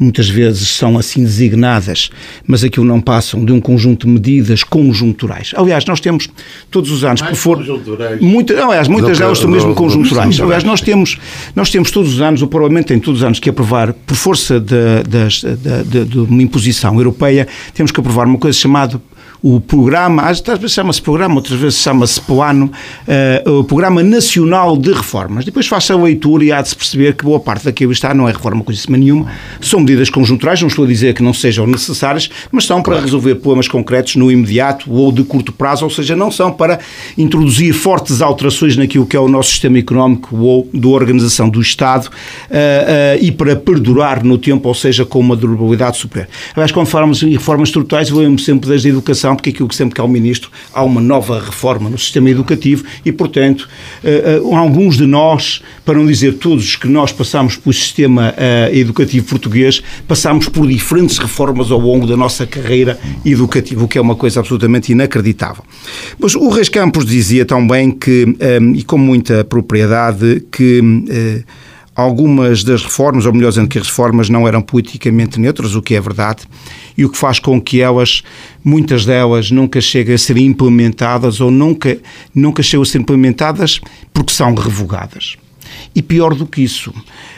Muitas vezes são assim designadas, mas aquilo não passam de um conjunto de medidas conjunturais. Aliás, nós temos todos os anos, Mais por for, muita, aliás, muitas delas são mesmo conjunturais. Aliás, nós temos, nós temos todos os anos, o Parlamento tem todos os anos que aprovar, por força de, de, de, de uma imposição europeia, temos que aprovar uma coisa chamada o programa, às vezes chama-se programa, outras vezes chama-se plano, uh, o Programa Nacional de Reformas. Depois faça a leitura e há de se perceber que boa parte daquilo está não é reforma coisíssima nenhuma, são medidas conjunturais, não estou a dizer que não sejam necessárias, mas são para resolver problemas concretos no imediato ou de curto prazo, ou seja, não são para introduzir fortes alterações naquilo que é o nosso sistema económico ou da organização do Estado uh, uh, e para perdurar no tempo, ou seja, com uma durabilidade superior. Aliás, quando falamos em reformas estruturais, lembro sempre desde a educação educação, porque aquilo que sempre que há o Ministro, há uma nova reforma no sistema educativo e, portanto, uh, uh, alguns de nós, para não dizer todos que nós passamos pelo sistema uh, educativo português, passamos por diferentes reformas ao longo da nossa carreira educativa, o que é uma coisa absolutamente inacreditável. Mas o Reis Campos dizia também que, e com muita propriedade, que algumas das reformas, ou melhor dizendo que as reformas não eram politicamente neutras, o que é verdade, e o que faz com que elas, muitas delas, nunca cheguem a ser implementadas ou nunca, nunca chegam a ser implementadas porque são revogadas. E pior do que isso,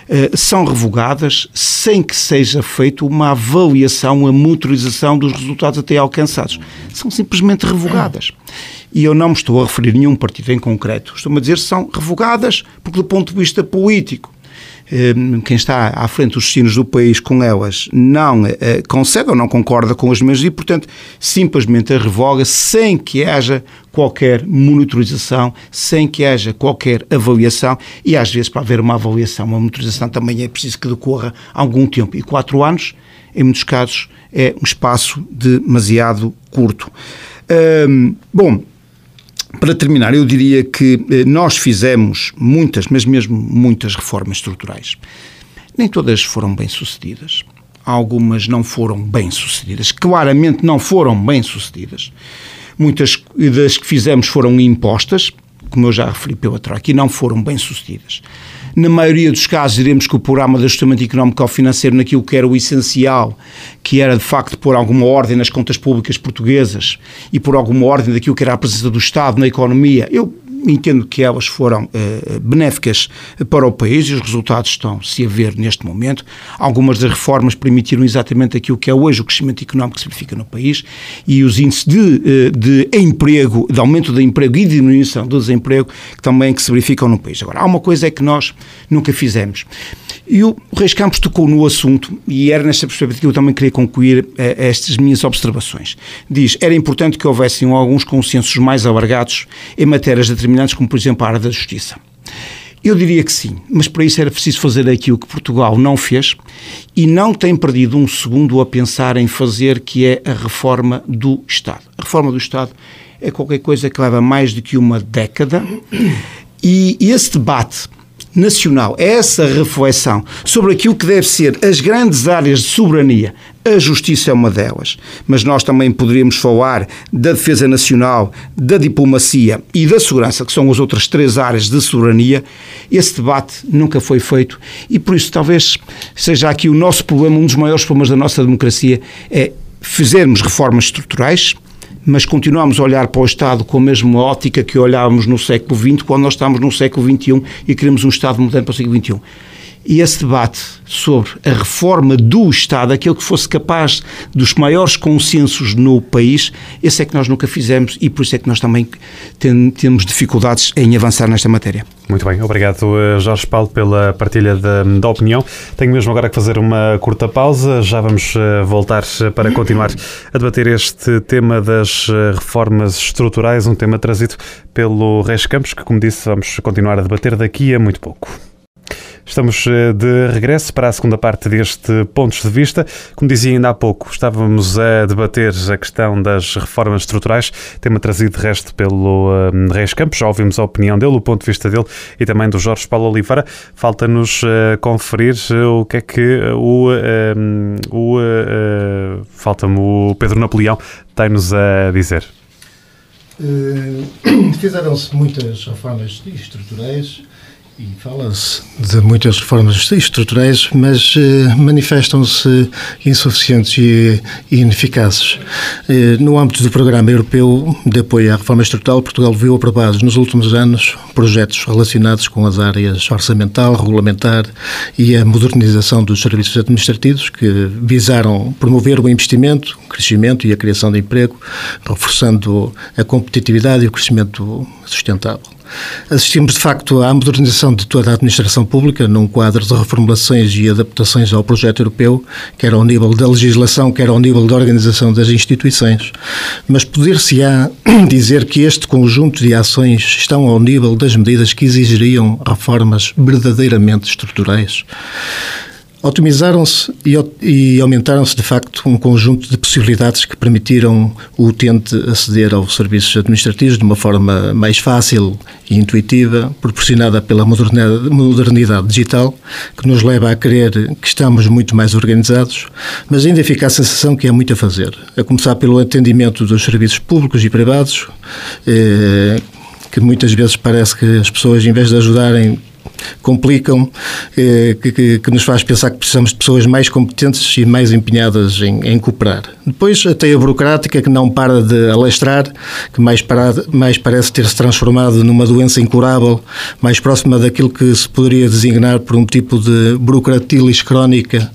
eh, são revogadas sem que seja feita uma avaliação, uma monitorização dos resultados até alcançados. São simplesmente revogadas. E eu não me estou a referir a nenhum partido em concreto. Estou-me a dizer que são revogadas porque, do ponto de vista político, quem está à frente dos destinos do país com elas não eh, concede ou não concorda com as mesmas e, portanto, simplesmente a revoga sem que haja qualquer monitorização, sem que haja qualquer avaliação e, às vezes, para haver uma avaliação, uma monitorização, também é preciso que decorra algum tempo. E quatro anos, em muitos casos, é um espaço demasiado curto. Hum, bom, para terminar, eu diria que eh, nós fizemos muitas, mas mesmo muitas reformas estruturais. Nem todas foram bem sucedidas. Algumas não foram bem sucedidas. Claramente não foram bem sucedidas. Muitas das que fizemos foram impostas, como eu já referi pela troca, e não foram bem sucedidas. Na maioria dos casos, diremos que o programa de ajustamento económico ao financeiro naquilo que era o essencial, que era de facto pôr alguma ordem nas contas públicas portuguesas e pôr alguma ordem daquilo que era a presença do Estado na economia. Eu entendo que elas foram uh, benéficas para o país e os resultados estão-se a ver neste momento. Algumas das reformas permitiram exatamente aquilo que é hoje o crescimento económico que se verifica no país e os índices de, de emprego, de aumento de emprego e diminuição do desemprego que também que se verificam no país. Agora, há uma coisa é que nós nunca fizemos. E o Reis Campos tocou no assunto, e era nesta perspectiva que eu também queria concluir eh, estas minhas observações. Diz, era importante que houvessem alguns consensos mais alargados em matérias determinantes, como por exemplo a área da justiça. Eu diria que sim, mas para isso era preciso fazer aquilo que Portugal não fez e não tem perdido um segundo a pensar em fazer, que é a reforma do Estado. A reforma do Estado é qualquer coisa que leva mais do que uma década e esse debate nacional, essa reflexão sobre aquilo que deve ser as grandes áreas de soberania, a justiça é uma delas, mas nós também poderíamos falar da defesa nacional, da diplomacia e da segurança, que são as outras três áreas de soberania. Esse debate nunca foi feito e por isso talvez seja aqui o nosso problema, um dos maiores problemas da nossa democracia, é fizermos reformas estruturais, mas continuamos a olhar para o Estado com a mesma ótica que olhávamos no século XX, quando nós estamos no século XXI e queremos um Estado moderno para o século XXI. E esse debate sobre a reforma do Estado, aquele que fosse capaz dos maiores consensos no país, esse é que nós nunca fizemos e por isso é que nós também temos dificuldades em avançar nesta matéria. Muito bem, obrigado eh, Jorge Paulo pela partilha da, da opinião. Tenho mesmo agora que fazer uma curta pausa, já vamos eh, voltar eh, para continuar a debater este tema das reformas estruturais, um tema trazido pelo Reis Campos, que como disse vamos continuar a debater daqui a muito pouco. Estamos eh, de regresso para a segunda parte deste Pontos de Vista. Como dizia ainda há pouco, estávamos a debater a questão das reformas estruturais, tema trazido de resto pelo um, Reis Campos. Já ouvimos a opinião dele, o ponto de vista dele e também do Jorge Paulo Oliveira. Falta-nos uh, conferir uh, o que é que o. Uh, o Falta-me o Pedro Napoleão tem-nos a dizer. [CLEARS THROAT] Fizeram-se muitas reformas estruturais e fala-se de muitas reformas estruturais, mas eh, manifestam-se insuficientes e, e ineficazes. Eh, no âmbito do Programa Europeu de Apoio à Reforma Estrutural, Portugal viu aprovados nos últimos anos projetos relacionados com as áreas orçamental, regulamentar e a modernização dos serviços administrativos que visaram promover o investimento, o crescimento e a criação de emprego, reforçando a competitividade e o crescimento sustentável. Assistimos, de facto, à modernização de toda a administração pública num quadro de reformulações e adaptações ao projeto europeu, quer ao nível da legislação, quer ao nível da organização das instituições. Mas poder-se-á [CLEARS THROAT] dizer que este conjunto de ações estão ao nível das medidas que exigiriam reformas verdadeiramente estruturais? Otimizaram-se e, e aumentaram-se, de facto, um conjunto de possibilidades que permitiram o utente aceder aos serviços administrativos de uma forma mais fácil e intuitiva, proporcionada pela modernidade, modernidade digital, que nos leva a crer que estamos muito mais organizados, mas ainda fica a sensação que há muito a fazer, a começar pelo atendimento dos serviços públicos e privados, eh, que muitas vezes parece que as pessoas, em vez de ajudarem, complicam, eh, que, que, nos faz pensar que precisamos de pessoas mais competentes e mais empenhadas em, em, cooperar. Depois, a teia burocrática que não para de alastrar, que mais, para, mais parece ter se transformado numa doença incurável, mais próxima daquilo que se poderia designar por um tipo de burocratilis crónica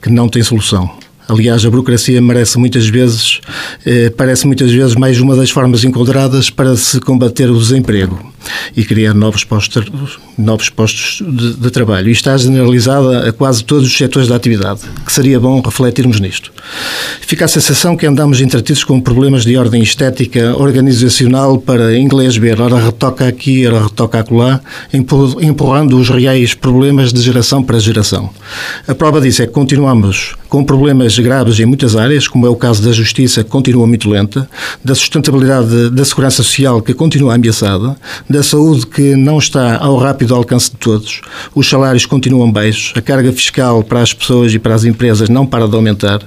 que não tem solução. Aliás, a burocracia merece muitas vezes, eh, parece muitas vezes mais uma das formas encontradas para se combater o desemprego e criar novos postos, novos postos de, de trabalho. E está generalizada a quase todos os setores da atividade, que seria bom refletirmos nisto. Fica a sensação que andamos entretidos com problemas de ordem estética, organizacional, para inglês ver, ora retoca aqui, ora retoca acolá, empurrando os reais problemas de geração para geração. A prova disso é que continuamos com problemas graves em muitas áreas, como é o caso da justiça, que continua muito lenta, da sustentabilidade da segurança social, que continua ameaçada, da saúde, que não está ao rápido alcance de todos, os salários continuam baixos, a carga fiscal para as pessoas e para as empresas não para de aumentar,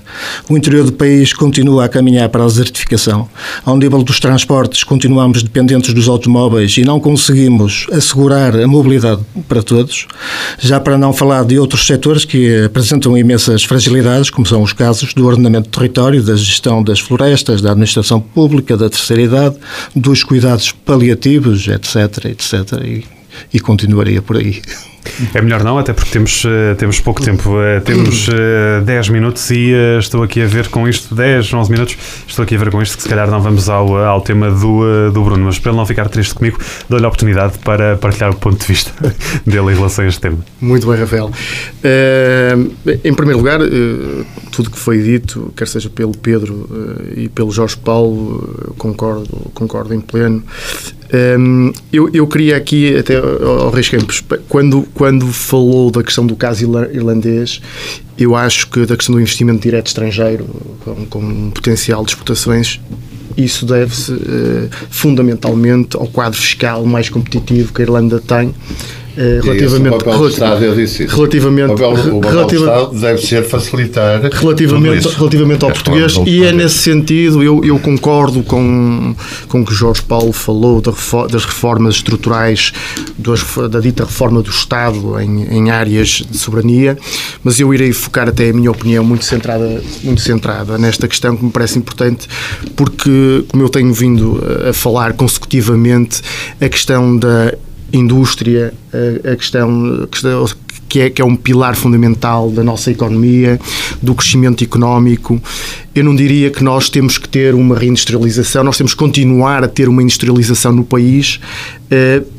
o interior do país continua a caminhar para a desertificação, ao nível dos transportes continuamos dependentes dos automóveis e não conseguimos assegurar a mobilidade para todos, já para não falar de outros setores que apresentam imensas fragilidades como são os casos do ordenamento do território, da gestão das florestas, da administração pública, da terceira idade, dos cuidados paliativos, etc, etc, e, e continuaria por aí. É melhor não, até porque temos, uh, temos pouco tempo. Uh, temos uh, eh, 10 minutos e estou aqui a ver com isto, 10, 11 minutos, estou aqui a ver com isto que se calhar não vamos ao, ao tema do, do Bruno, mas para ele não ficar triste comigo, dou-lhe a oportunidade para partilhar o ponto de vista [LAUGHS] dele em relação a este tema. Muito bem, Rafael. em primeiro lugar, tudo que foi dito, quer seja pelo Pedro e pelo Jorge Paulo, concordo, concordo em pleno. Um, eu, eu queria aqui, até ao Reis Campos, quando, quando falou da questão do caso irlandês, eu acho que da questão do investimento direto estrangeiro, com, com potencial de exportações, isso deve-se uh, fundamentalmente ao quadro fiscal mais competitivo que a Irlanda tem eh, relativamente, o papel Estado, eu disse isso. relativamente, o papel, o papel do Estado deve ser facilitar relativamente, relativamente ao é português e é nesse sentido eu, eu concordo com, com o que Jorge Paulo falou das reformas estruturais das, da dita reforma do Estado em, em áreas de soberania, mas eu irei focar até a minha opinião muito centrada, muito centrada nesta questão que me parece importante porque, como eu tenho vindo a falar consecutivamente, a questão da indústria, a, questão, a questão que é, que é um pilar fundamental da nossa economia, do crescimento económico. Eu não diria que nós temos que ter uma reindustrialização, nós temos que continuar a ter uma industrialização no país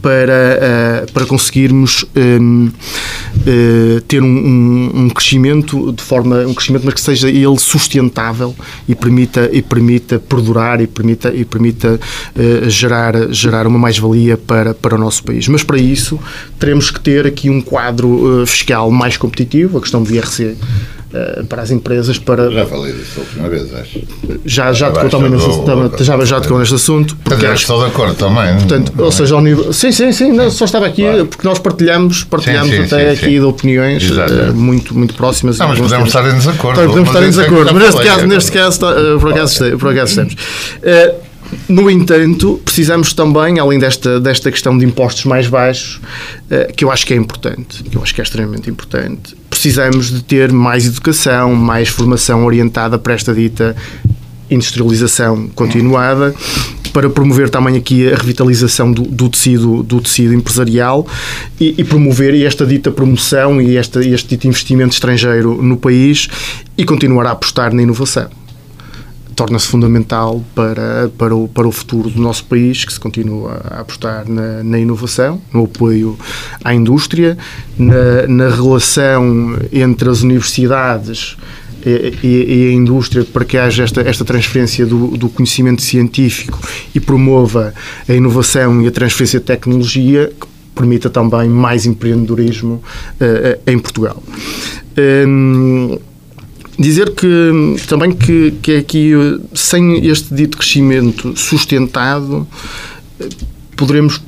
para, eh, para conseguirmos ehm, eh, ter um, um, um, crescimento de forma um crescimento mas que seja ele sustentável e permita e permita perdurar e permita e permita gerar gerar uma mais valia para para o nosso país. Mas para isso teremos que ter aqui um quadro fiscal mais competitivo a questão do IRC para as empresas para... Já falei disso a última vez, acho. Já, já, tocou também nesse, do, já, já tocou neste assunto. Porque acho, estou de acordo também. Portanto, ou seja, ao nível... Sim, sim, sim, não, só estava aqui porque nós partilhamos, partilhamos até aqui de opiniões uh, muito, muito próximas. Não, mas podemos estar em desacordo. Podemos estar em desacordo, mas neste caso, neste caso, por acaso, por acaso estamos. No entanto, precisamos também, além desta, desta questão de impostos mais baixos, que eu acho que é importante, que eu acho que é extremamente importante, precisamos de ter mais educação, mais formação orientada para esta dita industrialização continuada para promover também aqui a revitalização do, do tecido, do tecido empresarial e, e, promover esta dita promoção e esta, este dito investimento estrangeiro no país e continuar a apostar na inovação torna-se fundamental para, para, o, para o futuro do nosso país, que se continua a apostar na, na inovação, no apoio à indústria, na, na relação entre as universidades e, e, a indústria para que haja esta, esta transferência do, do, conhecimento científico e promova a inovação e a transferência de tecnologia que permita também mais empreendedorismo uh, em Portugal. Um, Dizer que também que, que é aqui, sem este dito crescimento sustentado, poderemos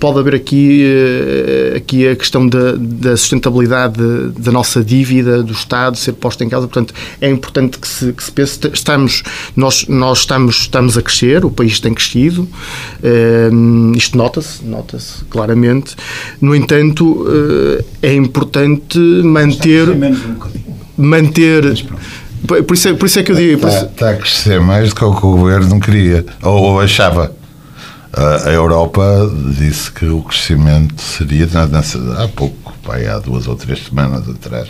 pode haver aqui eh, aqui a questão da, da sustentabilidade da nossa dívida do Estado ser posta em causa. Portanto é importante que se, que se pense. Estamos nós nós estamos estamos a crescer o país tem crescido isto nota-se nota-se claramente. No entanto é importante manter manter. Por isso, é, por isso é que eu digo. Está, está a crescer mais do que o que o governo não queria, ou, ou achava. A Europa disse que o crescimento seria, há pouco, pai, há duas ou três semanas atrás.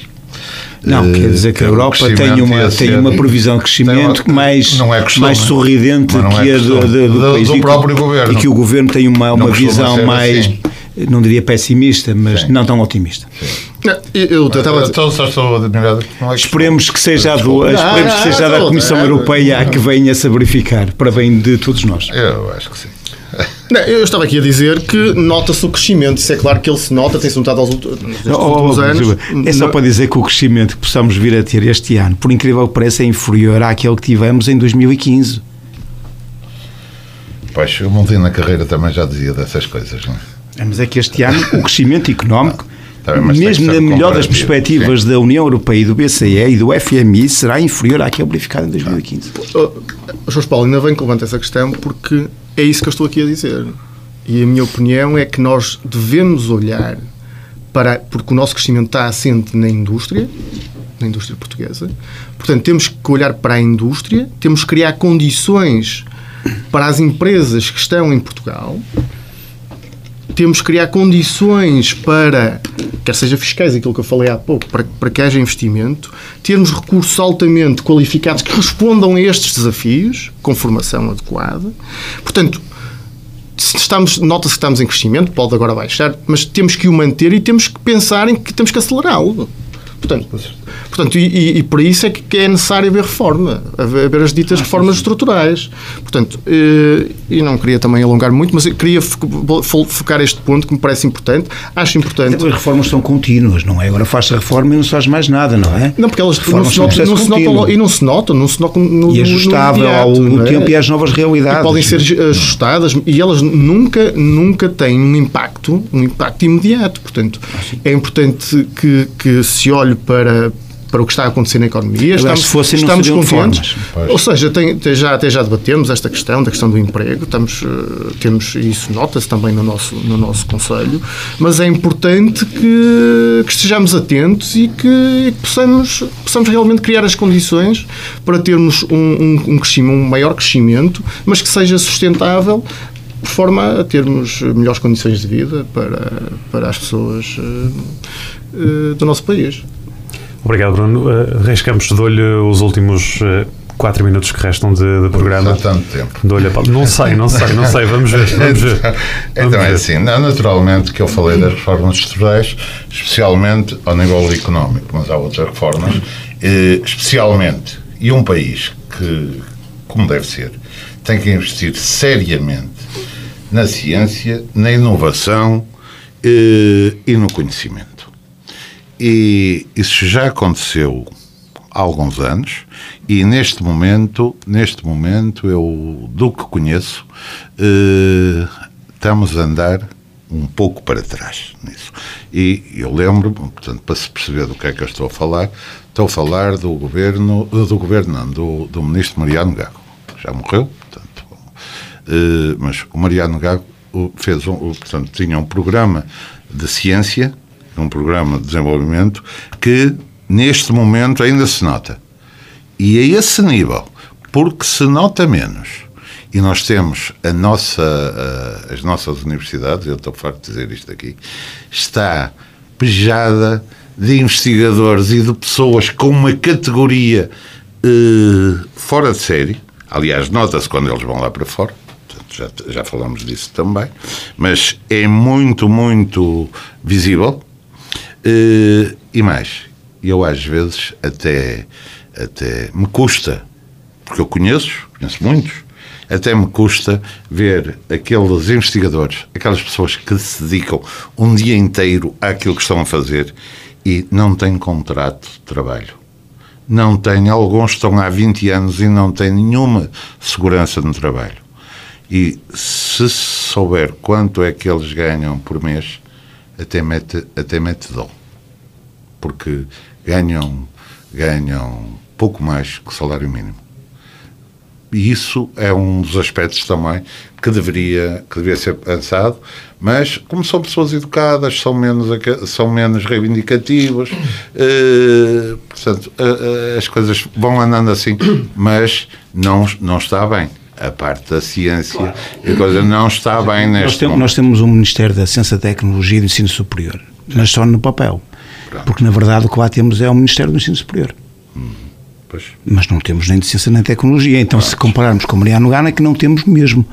Não, quer dizer que, que a Europa tem uma, tem uma previsão de crescimento uma, mais, é mais sorridente é que a do, do, do, país. Do próprio e, governo. E que o governo tem uma, uma visão mais. Assim não diria pessimista, mas Sim. não tão otimista. Não, eu estava então, só estou admirado. É esperemos que seja, do, esperemos que seja da Comissão Europeia a que venha se verificar, para bem de todos nós. Eu acho que sim. Não, eu estava aqui a dizer que nota-se o crescimento. Isso é claro que ele se nota, tem-se notado aos últimos, oh, últimos anos. É só para dizer que o crescimento que possamos vir a ter este ano, por incrível que pareça, é inferior àquele que tivemos em 2015. Pois, o Montinho na carreira também já dizia dessas coisas, não é? É, mas é que este ano o crescimento económico, tá mesmo na melhor das perspectivas sim. da União Europeia e do BCE e do FMI, será inferior àquele verificado em 2015. Oh, Jorge Paulo, ainda bem que levanta essa questão, porque é isso que eu estou aqui a dizer. E a minha opinião é que nós devemos olhar para. Porque o nosso crescimento está assente na indústria, na indústria portuguesa. Portanto, temos que olhar para a indústria, temos que criar condições para as empresas que estão em Portugal, temos que criar condições para, quer seja fiscais, aquilo que eu falei há pouco, para, para que haja investimento, termos recursos altamente qualificados que respondam a estes desafios, com formação adequada. Portanto, estamos, nota-se que estamos em crescimento, pode agora baixar, mas temos que o manter e temos que pensar em que temos que acelerá-lo. Portanto, portanto e, e, por isso é que é necessário haver reforma, haver as ditas reformas estruturais. Portanto, eh, e não queria também alongar muito, mas queria focar este ponto que me parece importante. Acho importante. As reformas são contínuas, não é? Agora faz a reforma e não se faz mais nada, não é? Não, porque elas não se, notam, não se notam e não se notam, não se notam no, E ajustável ao, é? tempo e às novas realidades. E podem ser ajustadas e elas nunca, nunca têm um impacto, um impacto imediato. Portanto, ah, é importante que, que se olhe para, para o que está a acontecer na economia. Estamos, se fossem, estamos contentes. Ou seja, tem, tem, já, até já debatemos esta questão, da questão do emprego, estamos, uh, temos, isso nota-se também no nosso, no nosso Conselho, mas é importante que, que estejamos atentos e que, e que, possamos, possamos realmente criar as condições para termos um, um, um, crescimento, um maior crescimento, mas que seja sustentável de forma a termos melhores condições de vida para, para as pessoas uh, uh, do nosso país. Obrigado, Bruno. Uh, Reis Campos, dou-lhe os últimos uh, quatro minutos que restam de, de programa. Há tanto tempo. Dou-lhe a Não sei, não sei, não sei. Vamos ver. Vamos ver. então, então é assim, naturalmente que eu falei das reformas estruturais, especialmente ao nível económico, mas há outras reformas, eh, especialmente, e um país que, como deve ser, tem que investir seriamente na ciência, na inovação eh, e no conhecimento. E isso já aconteceu há alguns anos e neste momento, neste momento eu do que conheço, eh, estamos a andar um pouco para trás nisso. E eu lembro, portanto, para se perceber do que é que eu estou a falar, estou a falar do governo, do governo não, do, do ministro Mariano Gago. Já morreu, portanto, eh, mas o Mariano Gago fez um, portanto, tinha um programa de ciência um programa de desenvolvimento que neste momento ainda se nota. E a esse nível, porque se nota menos, e nós temos a nossa, as nossas universidades, eu estou farto de dizer isto aqui, está pejada de investigadores e de pessoas com uma categoria eh, fora de série. Aliás, nota-se quando eles vão lá para fora. Já, já falamos disso também. Mas é muito, muito visível Uh, e mais, eu às vezes até, até me custa, porque eu conheço, conheço muitos, até me custa ver aqueles investigadores, aquelas pessoas que se dedicam um dia inteiro àquilo que estão a fazer e não têm contrato de trabalho. Não têm, alguns estão há 20 anos e não têm nenhuma segurança no trabalho. E se souber quanto é que eles ganham por mês, até mete, até mete dó. Porque ganham, ganham pouco mais que o salário mínimo. E isso é um dos aspectos também que deveria, que deveria ser pensado, mas como são pessoas educadas, são menos, são menos reivindicativas, eh, portanto, eh, as coisas vão andando assim, mas não, não está bem a parte da ciência, claro. a coisa não está bem neste nós temos, nós temos um Ministério da Ciência, Tecnologia e do Ensino Superior, mas só no papel. Pronto. Porque, na verdade, o que lá temos é o Ministério do Ensino Superior. Hum, mas não temos nem de ciência nem de tecnologia. Então, se compararmos com Mariano Gana, é que não temos mesmo.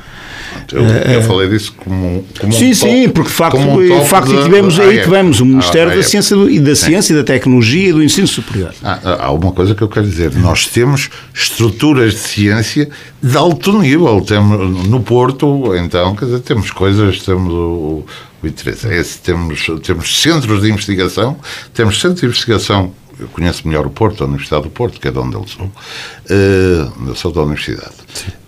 Eu, eu uh, falei disso como, como sim, um sim, porque de facto, um facto de, tivemos aí ah, tivemos o Ministério ah, da Ciência e da Ciência, da Tecnologia e do Ensino Superior. Ah, há uma coisa que eu quero dizer. Nós temos estruturas de ciência de alto nível. Temos no Porto, então, quer dizer, temos coisas, temos o, o interesse é esse. Temos, temos centros de investigação, temos centros de investigação eu conheço melhor o Porto, a Universidade do Porto, que é de onde eu sou, uh, eu sou da Universidade.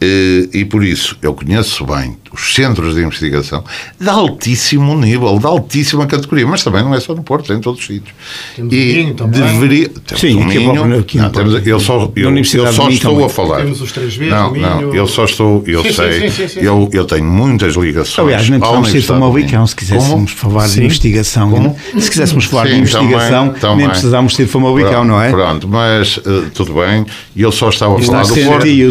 E, e por isso eu conheço bem os centros de investigação de altíssimo nível, de altíssima categoria, mas também não é só no Porto, é em todos os sítios. Temos e Minho também. deveria. Temos Sim, o Minho. Aqui não, temos, eu só, eu, eu só estou também. a falar. Temos os três vezes, não, Minho... não, eu só estou, eu sim, sei, sim, sim, eu, eu tenho muitas ligações. Aliás, nem precisamos ser Famalicão se quiséssemos Como? falar de investigação. Como? Se quiséssemos falar de investigação, também, também. nem precisávamos ser Famalicão, não é? Pronto, mas uh, tudo bem, e eu só estava a falar do Porto. E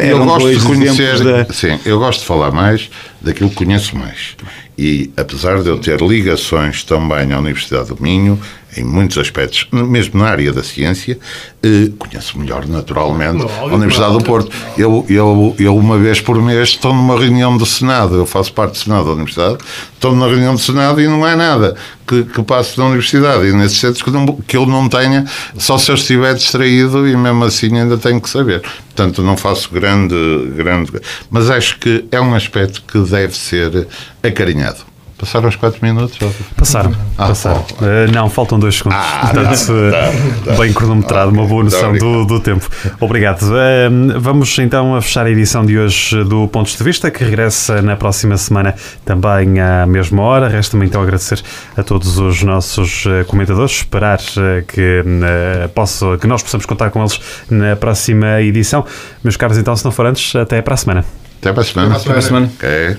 o Citev eram dois de conhecer, da... Sim, eu gosto de falar mais daquilo que conheço mais. E apesar de eu ter ligações também à Universidade do Minho, em muitos aspectos, mesmo na área da ciência, eh, conheço melhor, naturalmente, a Universidade do Porto. Eu, eu, eu, uma vez por mês, estou numa reunião do Senado, eu faço parte do Senado da Universidade, estou numa reunião do Senado e não é nada que, que passe na Universidade. E nesses centros que, não, que eu não tenha, só se eu estiver distraído e mesmo assim ainda tenho que saber. Portanto, não faço grande, grande. Mas acho que é um aspecto que deve ser acarinhado. Passaram os 4 minutos? Passaram. Ah, passaram. Uh, não, faltam 2 segundos. Ah, Portanto, tá, tá. bem cronometrado, uma boa noção do, do tempo. Obrigado. Uh, vamos então a fechar a edição de hoje do Pontos de Vista, que regressa na próxima semana também à mesma hora. Resta-me então agradecer a todos os nossos eh, comentadores, esperar que, uh, posso, que nós possamos contar com eles na próxima edição. Meus caros, então, se não for antes, até para a semana. Até para a semana. Até para a semana. Okay.